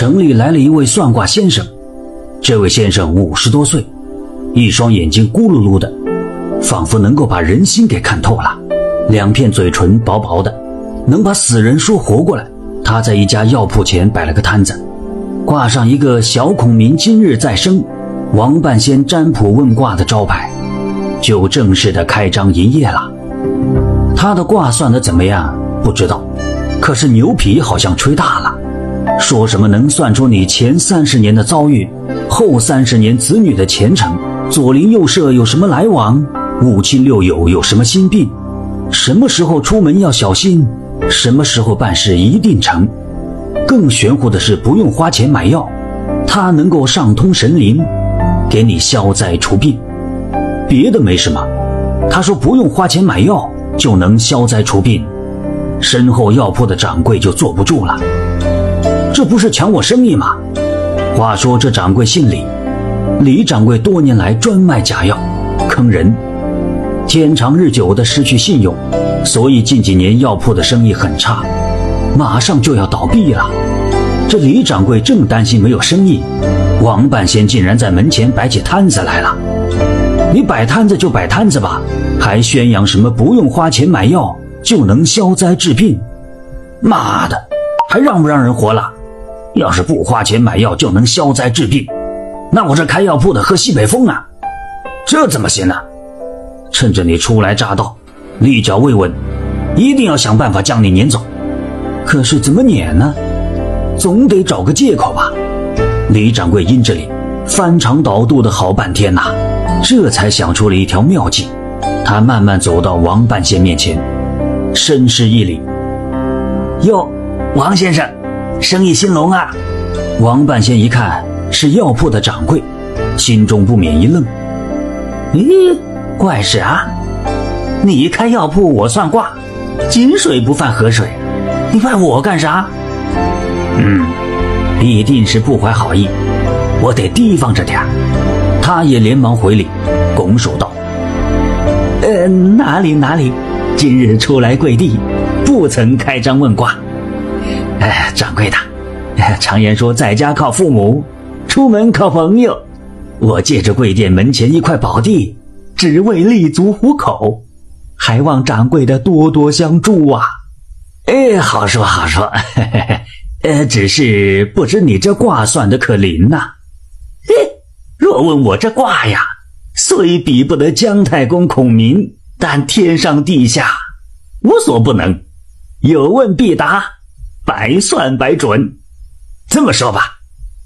城里来了一位算卦先生。这位先生五十多岁，一双眼睛咕噜噜的，仿佛能够把人心给看透了。两片嘴唇薄薄的，能把死人说活过来。他在一家药铺前摆了个摊子，挂上一个“小孔明今日再生，王半仙占卜问卦”的招牌，就正式的开张营业了。他的卦算的怎么样？不知道，可是牛皮好像吹大了，说什么能算出你前三十年的遭遇，后三十年子女的前程，左邻右舍有什么来往，五亲六友有什么心病，什么时候出门要小心，什么时候办事一定成。更玄乎的是，不用花钱买药，它能够上通神灵，给你消灾除病。别的没什么，他说不用花钱买药就能消灾除病。身后药铺的掌柜就坐不住了，这不是抢我生意吗？话说这掌柜姓李，李掌柜多年来专卖假药，坑人，天长日久的失去信用，所以近几年药铺的生意很差，马上就要倒闭了。这李掌柜正担心没有生意，王半仙竟然在门前摆起摊子来了。你摆摊子就摆摊子吧，还宣扬什么不用花钱买药？就能消灾治病，妈的，还让不让人活了？要是不花钱买药就能消灾治病，那我这开药铺的喝西北风啊，这怎么行呢？趁着你初来乍到，立脚未稳，一定要想办法将你撵走。可是怎么撵呢？总得找个借口吧。李掌柜阴着脸，翻肠倒肚的好半天呐，这才想出了一条妙计。他慢慢走到王半仙面前。深施一礼，哟，王先生，生意兴隆啊！王半仙一看是药铺的掌柜，心中不免一愣。咦，怪事啊！你开药铺，我算卦，井水不犯河水，你犯我干啥？嗯，必定是不怀好意，我得提防着点他也连忙回礼，拱手道：“呃，哪里哪里。”今日出来跪地，不曾开张问卦。哎，掌柜的，常言说在家靠父母，出门靠朋友。我借着贵店门前一块宝地，只为立足糊口，还望掌柜的多多相助啊！哎，好说好说。呃，只是不知你这卦算的可灵呐？嘿，若问我这卦呀，虽比不得姜太公孔明。但天上地下无所不能，有问必答，百算百准。这么说吧，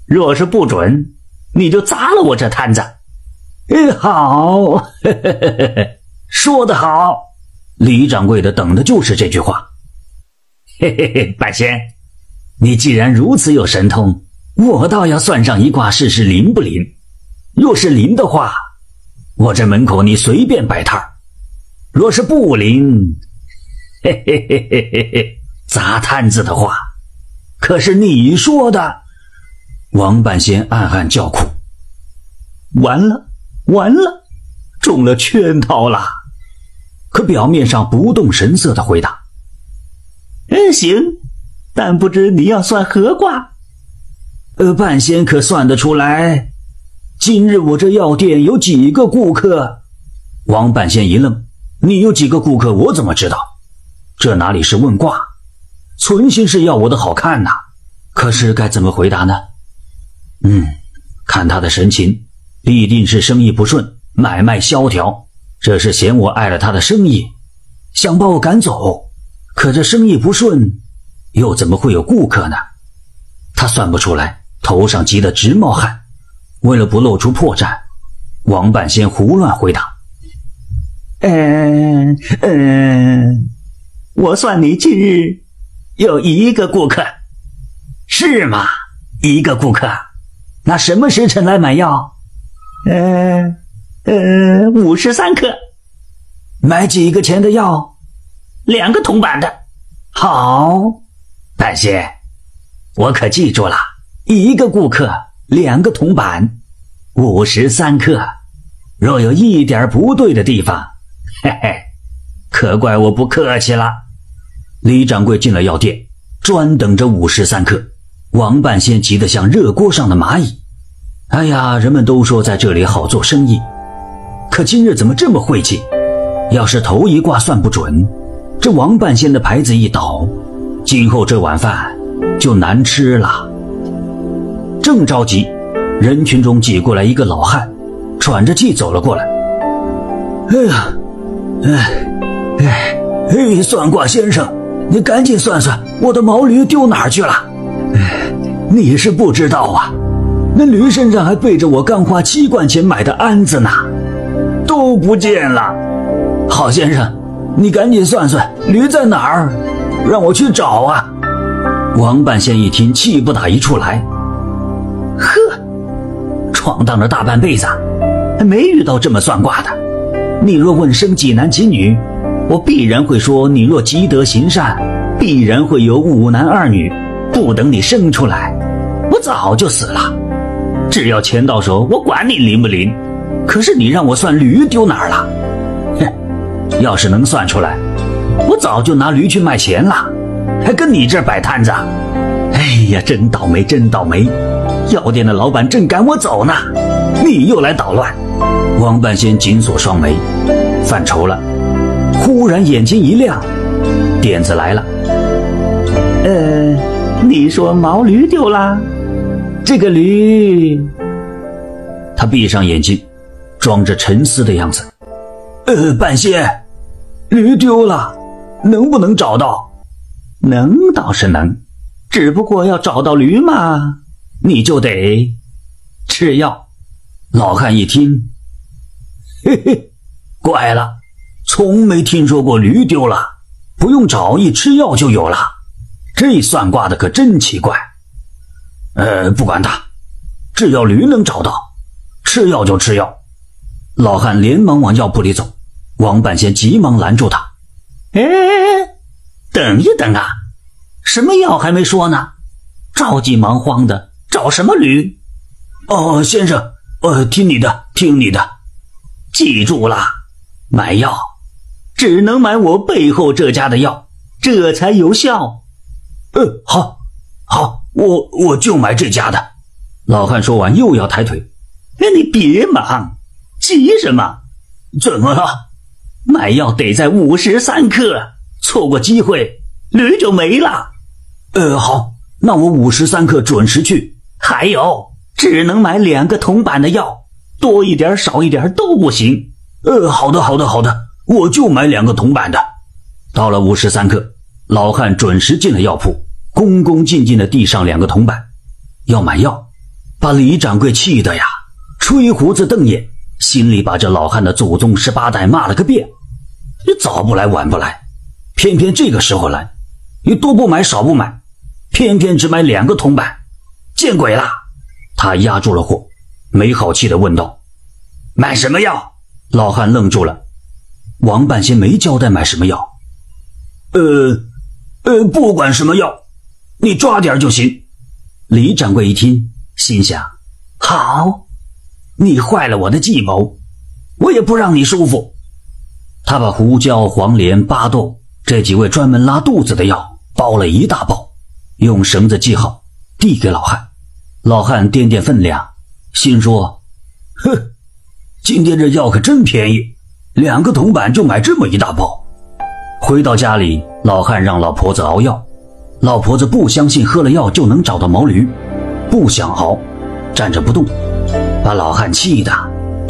若是不准，你就砸了我这摊子。哎，好，说得好，李掌柜的等的就是这句话。嘿嘿 嘿，半仙，你既然如此有神通，我倒要算上一卦试试灵不灵。若是灵的话，我这门口你随便摆摊。若是不灵，嘿嘿嘿嘿嘿嘿，砸摊子的话，可是你说的。王半仙暗暗叫苦，完了，完了，中了圈套了。可表面上不动神色的回答：“嗯，行，但不知你要算何卦？”呃，半仙可算得出来。今日我这药店有几个顾客？王半仙一愣。你有几个顾客？我怎么知道？这哪里是问卦，存心是要我的好看呐！可是该怎么回答呢？嗯，看他的神情，必定是生意不顺，买卖萧条。这是嫌我碍了他的生意，想把我赶走。可这生意不顺，又怎么会有顾客呢？他算不出来，头上急得直冒汗。为了不露出破绽，王半仙胡乱回答。嗯嗯，我算你今日有一个顾客，是吗？一个顾客，那什么时辰来买药？呃呃，五十三克，买几个钱的药？两个铜板的。好，半仙，我可记住了，一个顾客，两个铜板，五十三克。若有一点不对的地方。嘿嘿，可怪我不客气了。李掌柜进了药店，专等着午时三刻。王半仙急得像热锅上的蚂蚁。哎呀，人们都说在这里好做生意，可今日怎么这么晦气？要是头一卦算不准，这王半仙的牌子一倒，今后这碗饭就难吃了。正着急，人群中挤过来一个老汉，喘着气走了过来。哎呀，哎，哎，哎，算卦先生，你赶紧算算我的毛驴丢哪儿去了？哎，你是不知道啊，那驴身上还背着我刚花七贯钱买的鞍子呢，都不见了。好先生，你赶紧算算驴在哪儿，让我去找啊！王半仙一听，气不打一处来。呵，闯荡了大半辈子，还没遇到这么算卦的。你若问生几男几女，我必然会说你若积德行善，必然会有五男二女。不等你生出来，我早就死了。只要钱到手，我管你灵不灵。可是你让我算驴丢哪儿了？哼要是能算出来，我早就拿驴去卖钱了，还跟你这儿摆摊子。哎呀，真倒霉，真倒霉！药店的老板正赶我走呢，你又来捣乱。王半仙紧锁双眉，犯愁了。忽然眼睛一亮，点子来了。呃，你说毛驴丢了？这个驴……他闭上眼睛，装着沉思的样子。呃，半仙。驴丢了，能不能找到？能倒是能，只不过要找到驴嘛，你就得吃药。老汉一听，嘿嘿，怪了，从没听说过驴丢了不用找，一吃药就有了。这算卦的可真奇怪。呃，不管他，只要驴能找到，吃药就吃药。老汉连忙往药铺里走。王半仙急忙拦住他：“哎哎哎，等一等啊，什么药还没说呢？着急忙慌的找什么驴？哦，先生，呃，听你的，听你的，记住了，买药只能买我背后这家的药，这才有效。呃，好，好，我我就买这家的。”老汉说完又要抬腿：“哎，你别忙，急什么？怎么了？”买药得在午时三刻，错过机会，驴就没了。呃，好，那我午时三刻准时去。还有，只能买两个铜板的药，多一点少一点都不行。呃，好的，好的，好的，我就买两个铜板的。到了午时三刻，老汉准时进了药铺，恭恭敬敬地递上两个铜板，要买药，把李掌柜气得呀，吹胡子瞪眼，心里把这老汉的祖宗十八代骂了个遍。你早不来晚不来，偏偏这个时候来，你多不买少不买，偏偏只买两个铜板，见鬼了！他压住了火，没好气的问道：“买什么药？”老汉愣住了。王半仙没交代买什么药。呃，呃，不管什么药，你抓点就行。李掌柜一听，心想：好，你坏了我的计谋，我也不让你舒服。他把胡椒、黄连、巴豆这几味专门拉肚子的药包了一大包，用绳子系好，递给老汉。老汉掂掂分量，心说：“哼，今天这药可真便宜，两个铜板就买这么一大包。”回到家里，老汉让老婆子熬药。老婆子不相信喝了药就能找到毛驴，不想熬，站着不动，把老汉气的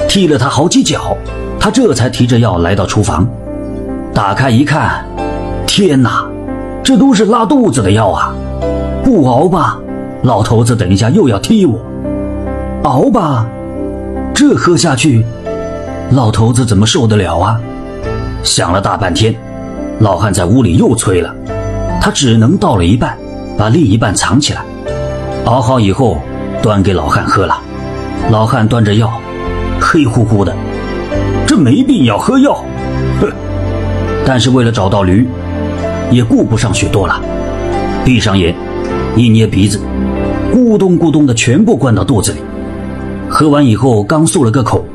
踢了他好几脚。他这才提着药来到厨房，打开一看，天哪，这都是拉肚子的药啊！不熬吧，老头子等一下又要踢我；熬吧，这喝下去，老头子怎么受得了啊？想了大半天，老汉在屋里又催了，他只能倒了一半，把另一半藏起来。熬好以后，端给老汉喝了。老汉端着药，黑乎乎的。这没必要喝药，哼！但是为了找到驴，也顾不上许多了。闭上眼，一捏鼻子，咕咚咕咚的全部灌到肚子里。喝完以后，刚漱了个口，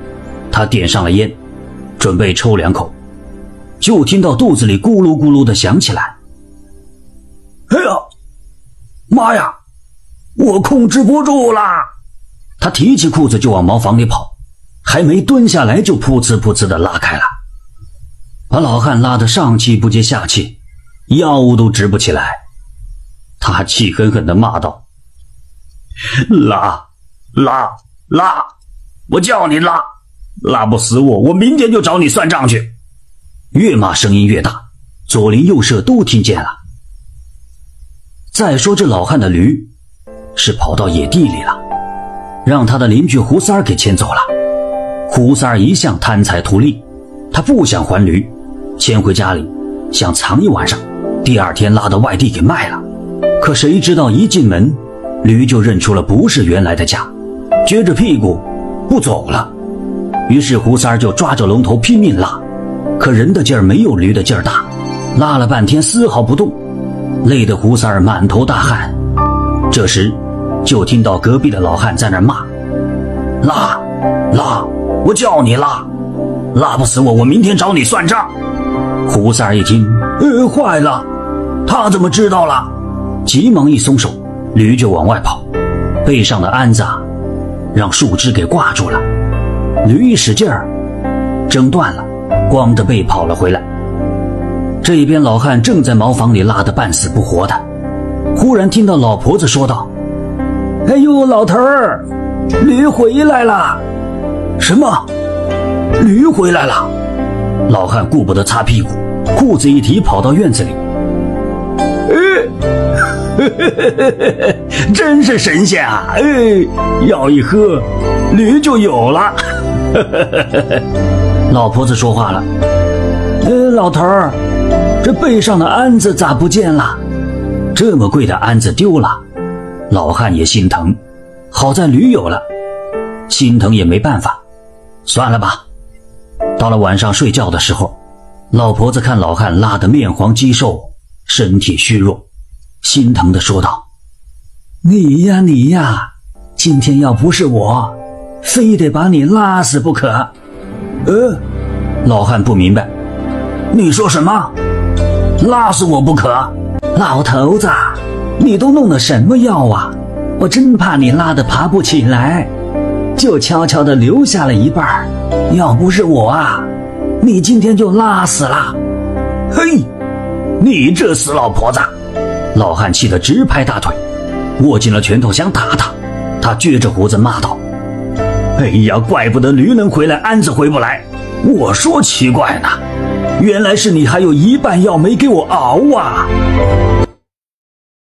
他点上了烟，准备抽两口，就听到肚子里咕噜咕噜的响起来。哎呀，妈呀！我控制不住啦！他提起裤子就往茅房里跑，还没蹲下来就噗呲噗呲的拉开了，把老汉拉得上气不接下气，腰都直不起来。他还气狠狠地骂道：“拉，拉，拉！我叫你拉，拉不死我，我明天就找你算账去！”越骂声音越大，左邻右舍都听见了。再说这老汉的驴，是跑到野地里了，让他的邻居胡三儿给牵走了。胡三儿一向贪财图利，他不想还驴，牵回家里想藏一晚上，第二天拉到外地给卖了。可谁知道一进门，驴就认出了不是原来的家，撅着屁股不走了。于是胡三儿就抓着龙头拼命拉，可人的劲儿没有驴的劲儿大，拉了半天丝毫不动。累得胡三儿满头大汗，这时就听到隔壁的老汉在那骂：“拉，拉！我叫你拉，拉不死我，我明天找你算账。”胡三儿一听，呃，坏了，他怎么知道了？急忙一松手，驴就往外跑，背上的鞍子让树枝给挂住了，驴一使劲儿，挣断了，光着背跑了回来。这一边老汉正在茅房里拉得半死不活的，忽然听到老婆子说道：“哎呦，老头儿，驴回来了！”什么？驴回来了？老汉顾不得擦屁股，裤子一提，跑到院子里。嘿嘿嘿嘿嘿嘿真是神仙啊！哎，药一喝，驴就有了。老婆子说话了：“呃，老头儿。”这背上的鞍子咋不见了？这么贵的鞍子丢了，老汉也心疼。好在驴有了，心疼也没办法，算了吧。到了晚上睡觉的时候，老婆子看老汉拉得面黄肌瘦，身体虚弱，心疼的说道：“你呀你呀，今天要不是我，非得把你拉死不可。”呃，老汉不明白，你说什么？拉死我不可！老头子，你都弄的什么药啊？我真怕你拉的爬不起来，就悄悄的留下了一半。要不是我啊，你今天就拉死了。嘿，你这死老婆子！老汉气得直拍大腿，握紧了拳头想打他。他撅着胡子骂道：“哎呀，怪不得驴能回来，鞍子回不来。我说奇怪呢。”原来是你还有一半药没给我熬啊！